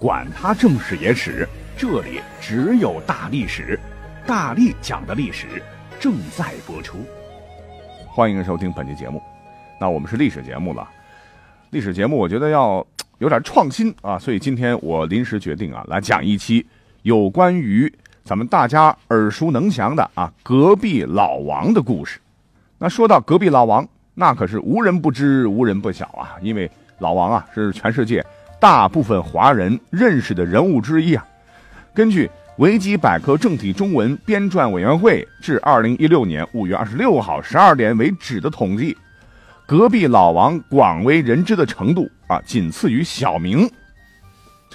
管他正史野史。这里只有大历史，大力讲的历史正在播出。欢迎收听本期节目。那我们是历史节目了，历史节目我觉得要 有点创新啊，所以今天我临时决定啊，来讲一期有关于咱们大家耳熟能详的啊隔壁老王的故事。那说到隔壁老王，那可是无人不知、无人不晓啊，因为老王啊是全世界大部分华人认识的人物之一啊。根据维基百科正体中文编撰委员会至二零一六年五月二十六号十二点为止的统计，隔壁老王广为人知的程度啊，仅次于小明。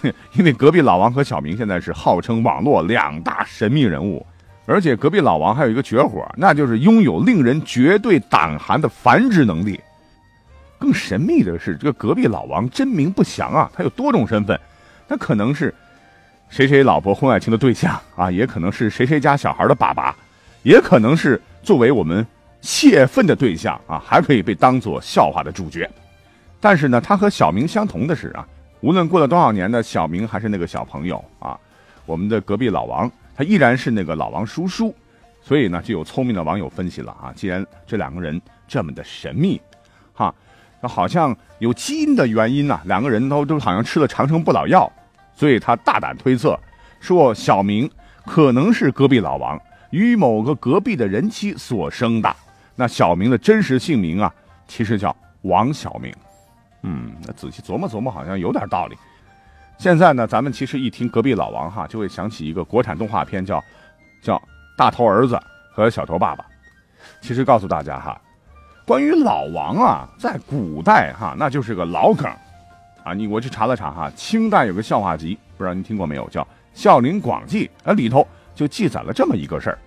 因为隔壁老王和小明现在是号称网络两大神秘人物，而且隔壁老王还有一个绝活，那就是拥有令人绝对胆寒的繁殖能力。更神秘的是，这个隔壁老王真名不详啊，他有多种身份，他可能是。谁谁老婆婚外情的对象啊，也可能是谁谁家小孩的爸爸，也可能是作为我们泄愤的对象啊，还可以被当做笑话的主角。但是呢，他和小明相同的是啊，无论过了多少年的小明还是那个小朋友啊，我们的隔壁老王他依然是那个老王叔叔。所以呢，就有聪明的网友分析了啊，既然这两个人这么的神秘，哈，好像有基因的原因呢，两个人都都好像吃了长生不老药。所以他大胆推测，说小明可能是隔壁老王与某个隔壁的人妻所生的。那小明的真实姓名啊，其实叫王小明。嗯，那仔细琢磨琢磨，好像有点道理。现在呢，咱们其实一听隔壁老王哈，就会想起一个国产动画片，叫叫大头儿子和小头爸爸。其实告诉大家哈，关于老王啊，在古代哈，那就是个老梗。啊，你我去查了查哈，清代有个笑话集，不知道您听过没有？叫《笑林广记》啊，里头就记载了这么一个事儿，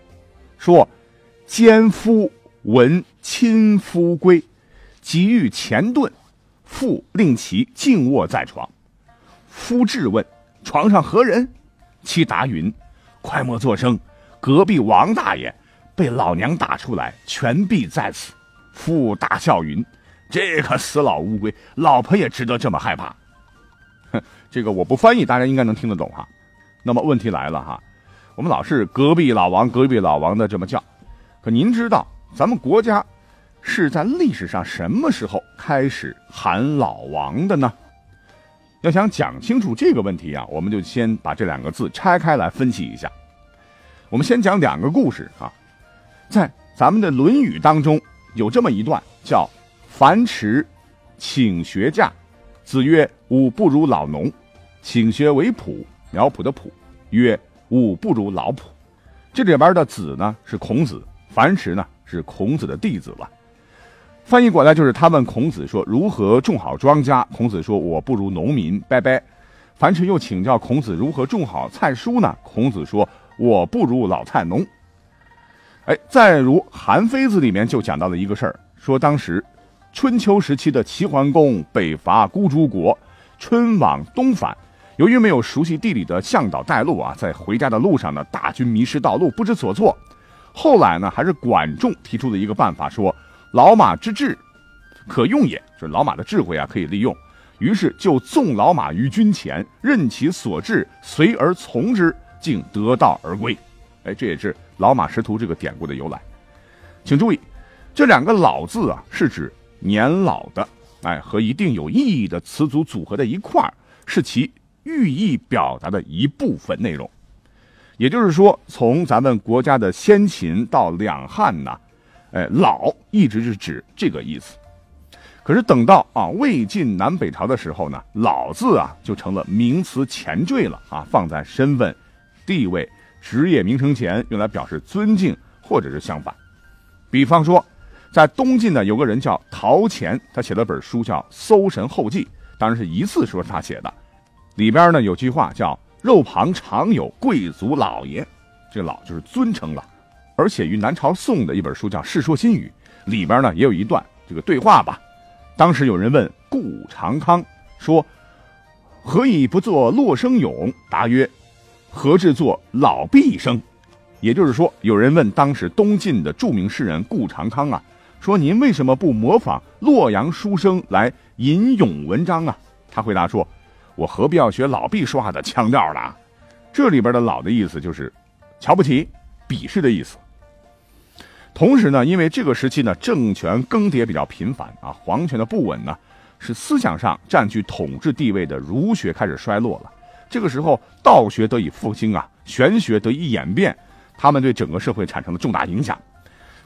说奸夫闻亲夫归，急欲前遁，父令其静卧在床。夫质问床上何人？其答云：快莫作声，隔壁王大爷被老娘打出来，全毙在此。夫大笑云。这个死老乌龟，老婆也值得这么害怕？哼，这个我不翻译，大家应该能听得懂哈。那么问题来了哈，我们老是隔壁老王、隔壁老王的这么叫，可您知道咱们国家是在历史上什么时候开始喊老王的呢？要想讲清楚这个问题啊，我们就先把这两个字拆开来分析一下。我们先讲两个故事啊，在咱们的《论语》当中有这么一段叫。樊迟请学驾，子曰：“吾不如老农。”请学为圃，苗圃的圃，曰：“吾不如老圃。”这里边的子呢是孔子，樊迟呢是孔子的弟子了。翻译过来就是他问孔子说：“如何种好庄稼？”孔子说：“我不如农民。”拜拜。樊迟又请教孔子如何种好菜蔬呢？孔子说：“我不如老菜农。”哎，再如《韩非子》里面就讲到了一个事儿，说当时。春秋时期的齐桓公北伐孤竹国，春往东返，由于没有熟悉地理的向导带路啊，在回家的路上呢，大军迷失道路，不知所措。后来呢，还是管仲提出了一个办法，说老马之智可用也，就是老马的智慧啊可以利用。于是就纵老马于军前，任其所至，随而从之，竟得道而归。哎，这也是老马识途这个典故的由来。请注意，这两个“老”字啊，是指。年老的，哎，和一定有意义的词组组合在一块儿，是其寓意表达的一部分内容。也就是说，从咱们国家的先秦到两汉呢，哎，老一直是指这个意思。可是等到啊魏晋南北朝的时候呢，老字啊就成了名词前缀了啊，放在身份、地位、职业名称前，用来表示尊敬或者是相反。比方说。在东晋呢，有个人叫陶潜，他写了本书叫《搜神后记》，当然是一次说是他写的。里边呢有句话叫“肉旁常有贵族老爷”，这老就是尊称了。而且于南朝宋的一本书叫《世说新语》，里边呢也有一段这个对话吧。当时有人问顾长康说：“何以不作洛生咏？”答曰：“何至作老毕生？”也就是说，有人问当时东晋的著名诗人顾长康啊，说：“您为什么不模仿洛阳书生来吟咏文章啊？”他回答说：“我何必要学老毕说话的腔调呢？”这里边的“老”的意思就是瞧不起、鄙视的意思。同时呢，因为这个时期呢，政权更迭比较频繁啊，皇权的不稳呢，使思想上占据统治地位的儒学开始衰落了。这个时候，道学得以复兴啊，玄学得以演变，他们对整个社会产生了重大影响。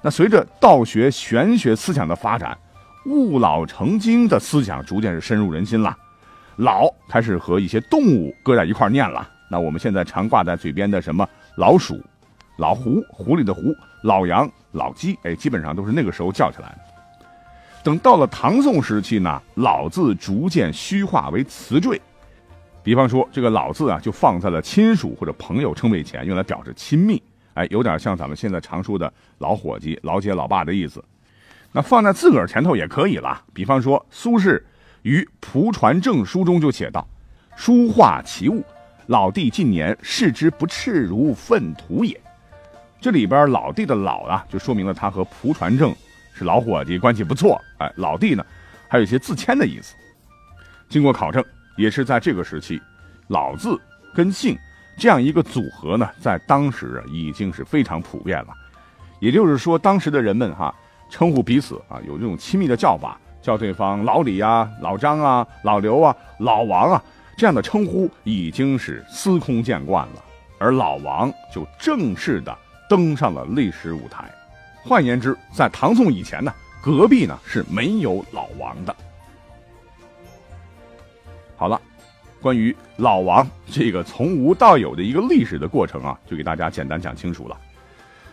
那随着道学、玄学思想的发展，物老成精的思想逐渐是深入人心了。老开始和一些动物搁在一块念了。那我们现在常挂在嘴边的什么老鼠、老狐、狐狸的狐、老羊。老鸡，哎，基本上都是那个时候叫起来。等到了唐宋时期呢，老字逐渐虚化为词缀，比方说这个老字啊，就放在了亲属或者朋友称谓前，用来表示亲密，哎，有点像咱们现在常说的老伙计、老姐、老爸的意思。那放在自个儿前头也可以了，比方说苏轼于《蒲传正书》中就写道：“书画奇物，老弟近年视之不赤如粪土也。”这里边老弟的老啊，就说明了他和蒲传正是老伙计，关系不错。哎，老弟呢，还有一些自谦的意思。经过考证，也是在这个时期，老字跟姓这样一个组合呢，在当时啊已经是非常普遍了。也就是说，当时的人们哈，称呼彼此啊，有这种亲密的叫法，叫对方老李啊、老张啊、老刘啊、老王啊，这样的称呼已经是司空见惯了。而老王就正式的。登上了历史舞台。换言之，在唐宋以前呢，隔壁呢是没有老王的。好了，关于老王这个从无到有的一个历史的过程啊，就给大家简单讲清楚了。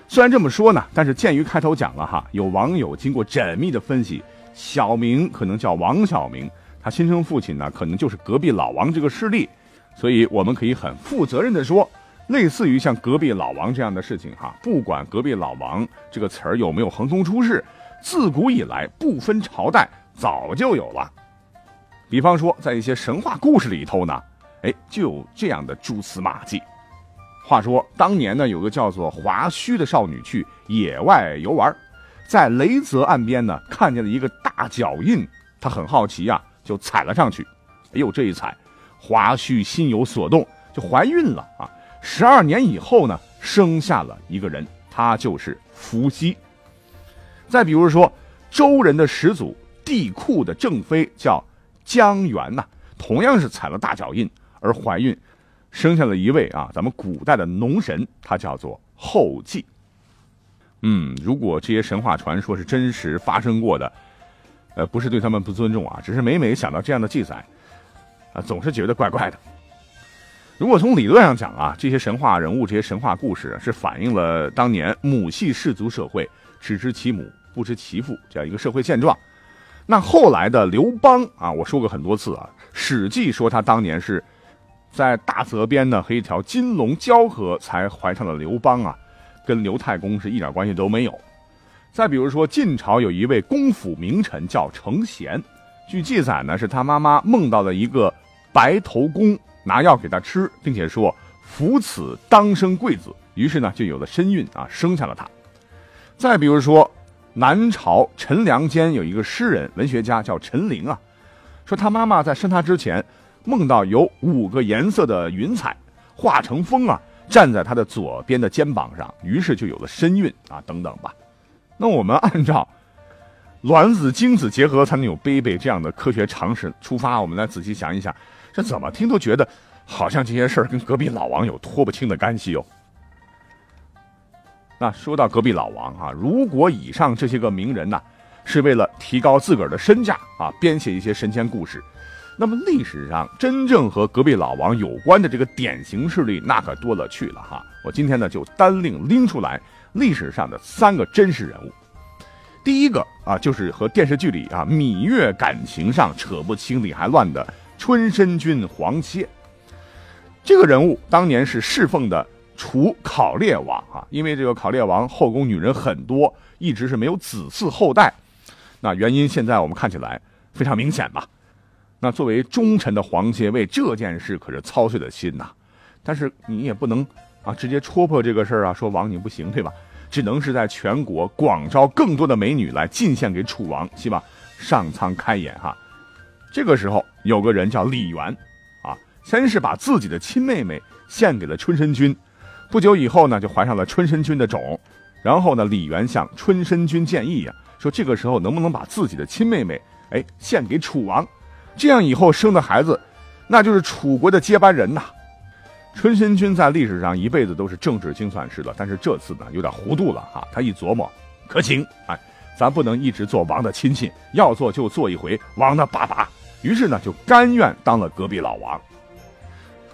虽然这么说呢，但是鉴于开头讲了哈，有网友经过缜密的分析，小明可能叫王小明，他亲生父亲呢可能就是隔壁老王这个势力，所以我们可以很负责任的说。类似于像隔壁老王这样的事情，哈，不管隔壁老王这个词儿有没有横空出世，自古以来不分朝代早就有了。比方说，在一些神话故事里头呢，哎，就有这样的蛛丝马迹。话说当年呢，有个叫做华胥的少女去野外游玩，在雷泽岸边呢，看见了一个大脚印，她很好奇啊，就踩了上去。哎呦，这一踩，华胥心有所动，就怀孕了啊。十二年以后呢，生下了一个人，他就是伏羲。再比如说，周人的始祖帝喾的正妃叫江源呐，同样是踩了大脚印而怀孕，生下了一位啊，咱们古代的农神，他叫做后稷。嗯，如果这些神话传说是真实发生过的，呃，不是对他们不尊重啊，只是每每想到这样的记载，啊，总是觉得怪怪的。如果从理论上讲啊，这些神话人物、这些神话故事是反映了当年母系氏族社会只知其母不知其父这样一个社会现状。那后来的刘邦啊，我说过很多次啊，《史记》说他当年是在大泽边呢和一条金龙交合才怀上了刘邦啊，跟刘太公是一点关系都没有。再比如说晋朝有一位公府名臣叫程贤，据记载呢是他妈妈梦到了一个白头公。拿药给他吃，并且说扶此当生贵子，于是呢就有了身孕啊，生下了他。再比如说，南朝陈良间有一个诗人、文学家叫陈琳啊，说他妈妈在生他之前，梦到有五个颜色的云彩化成风啊，站在他的左边的肩膀上，于是就有了身孕啊，等等吧。那我们按照卵子精子结合才能有 baby 这样的科学常识出发，我们来仔细想一想。这怎么听都觉得，好像这些事儿跟隔壁老王有脱不清的干系哟。那说到隔壁老王啊，如果以上这些个名人呢，是为了提高自个儿的身价啊，编写一些神仙故事，那么历史上真正和隔壁老王有关的这个典型事例，那可多了去了哈。我今天呢就单另拎出来历史上的三个真实人物。第一个啊，就是和电视剧里啊芈月感情上扯不清理还乱的。春申君黄歇，这个人物当年是侍奉的楚考烈王啊，因为这个考烈王后宫女人很多，一直是没有子嗣后代。那原因现在我们看起来非常明显吧？那作为忠臣的黄歇为这件事可是操碎了心呐。但是你也不能啊直接戳破这个事儿啊，说王你不行对吧？只能是在全国广招更多的美女来进献给楚王，希望上苍开眼哈。这个时候有个人叫李元，啊，先是把自己的亲妹妹献给了春申君，不久以后呢就怀上了春申君的种，然后呢李元向春申君建议呀，说这个时候能不能把自己的亲妹妹哎献给楚王，这样以后生的孩子，那就是楚国的接班人呐。春申君在历史上一辈子都是政治精算师的，但是这次呢有点糊涂了哈。他一琢磨，可行，哎，咱不能一直做王的亲戚，要做就做一回王的爸爸。于是呢就甘愿当了隔壁老王。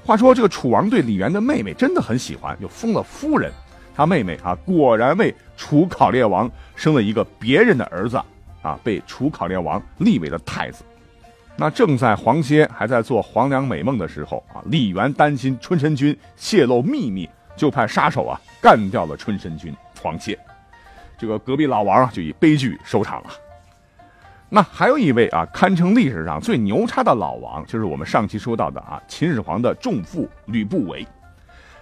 话说这个楚王对李元的妹妹真的很喜欢，就封了夫人。他妹妹啊果然为楚考烈王生了一个别人的儿子，啊被楚考烈王立为了太子。那正在黄歇还在做黄粱美梦的时候啊，李元担心春申君泄露秘密，就派杀手啊干掉了春申君黄歇。这个隔壁老王啊就以悲剧收场了。那还有一位啊，堪称历史上最牛叉的老王，就是我们上期说到的啊，秦始皇的重父吕不韦。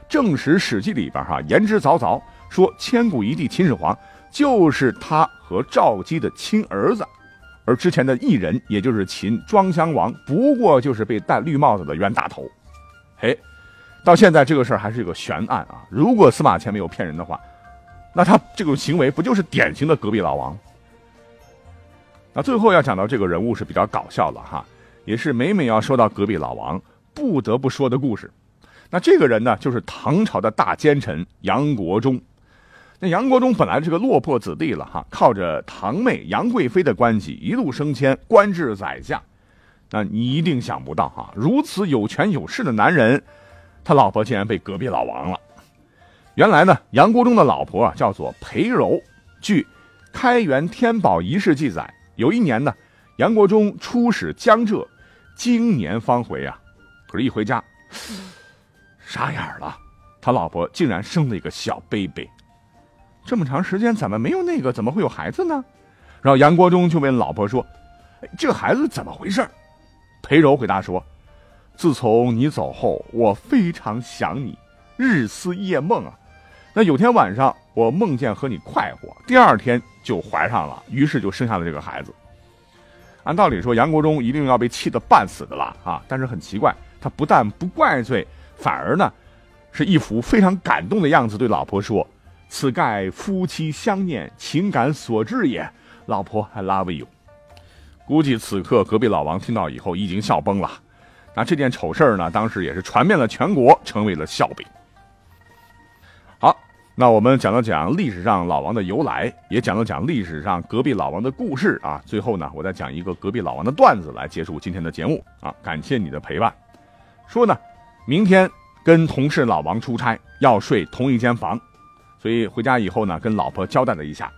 正史《史记》里边哈言之凿凿说，千古一帝秦始皇就是他和赵姬的亲儿子。而之前的异人，也就是秦庄襄王，不过就是被戴绿帽子的冤大头。嘿，到现在这个事儿还是一个悬案啊！如果司马迁没有骗人的话，那他这种行为不就是典型的隔壁老王？那最后要讲到这个人物是比较搞笑的哈，也是每每要说到隔壁老王不得不说的故事。那这个人呢，就是唐朝的大奸臣杨国忠。那杨国忠本来是个落魄子弟了哈，靠着堂妹杨贵妃的关系一路升迁，官至宰相。那你一定想不到哈，如此有权有势的男人，他老婆竟然被隔壁老王了。原来呢，杨国忠的老婆啊叫做裴柔。据《开元天宝遗事》记载，有一年呢，杨国忠出使江浙，经年方回啊，可是一回家，傻眼了，他老婆竟然生了一个小 baby。这么长时间怎么没有那个？怎么会有孩子呢？然后杨国忠就问老婆说：“这个孩子怎么回事？”裴柔回答说：“自从你走后，我非常想你，日思夜梦啊。那有天晚上我梦见和你快活，第二天就怀上了，于是就生下了这个孩子。按道理说，杨国忠一定要被气得半死的了啊！但是很奇怪，他不但不怪罪，反而呢，是一副非常感动的样子，对老婆说。”此盖夫妻相念，情感所致也。老婆，I love you。估计此刻隔壁老王听到以后已经笑崩了。那这件丑事呢，当时也是传遍了全国，成为了笑柄。那我们讲了讲历史上老王的由来，也讲了讲历史上隔壁老王的故事啊。最后呢，我再讲一个隔壁老王的段子来结束今天的节目啊。感谢你的陪伴。说呢，明天跟同事老王出差，要睡同一间房。所以回家以后呢，跟老婆交代了一下，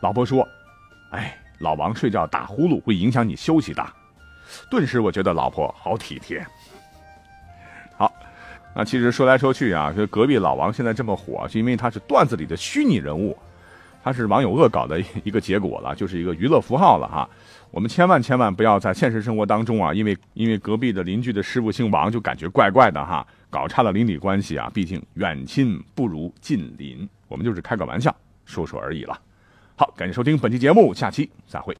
老婆说：“哎，老王睡觉打呼噜会影响你休息的。”顿时我觉得老婆好体贴。那其实说来说去啊，这隔壁老王现在这么火，是因为他是段子里的虚拟人物，他是网友恶搞的一个结果了，就是一个娱乐符号了哈。我们千万千万不要在现实生活当中啊，因为因为隔壁的邻居的师傅姓王，就感觉怪怪的哈，搞差了邻里关系啊。毕竟远亲不如近邻。我们就是开个玩笑，说说而已了。好，感谢收听本期节目，下期再会。